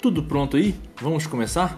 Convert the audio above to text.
Tudo pronto aí? Vamos começar?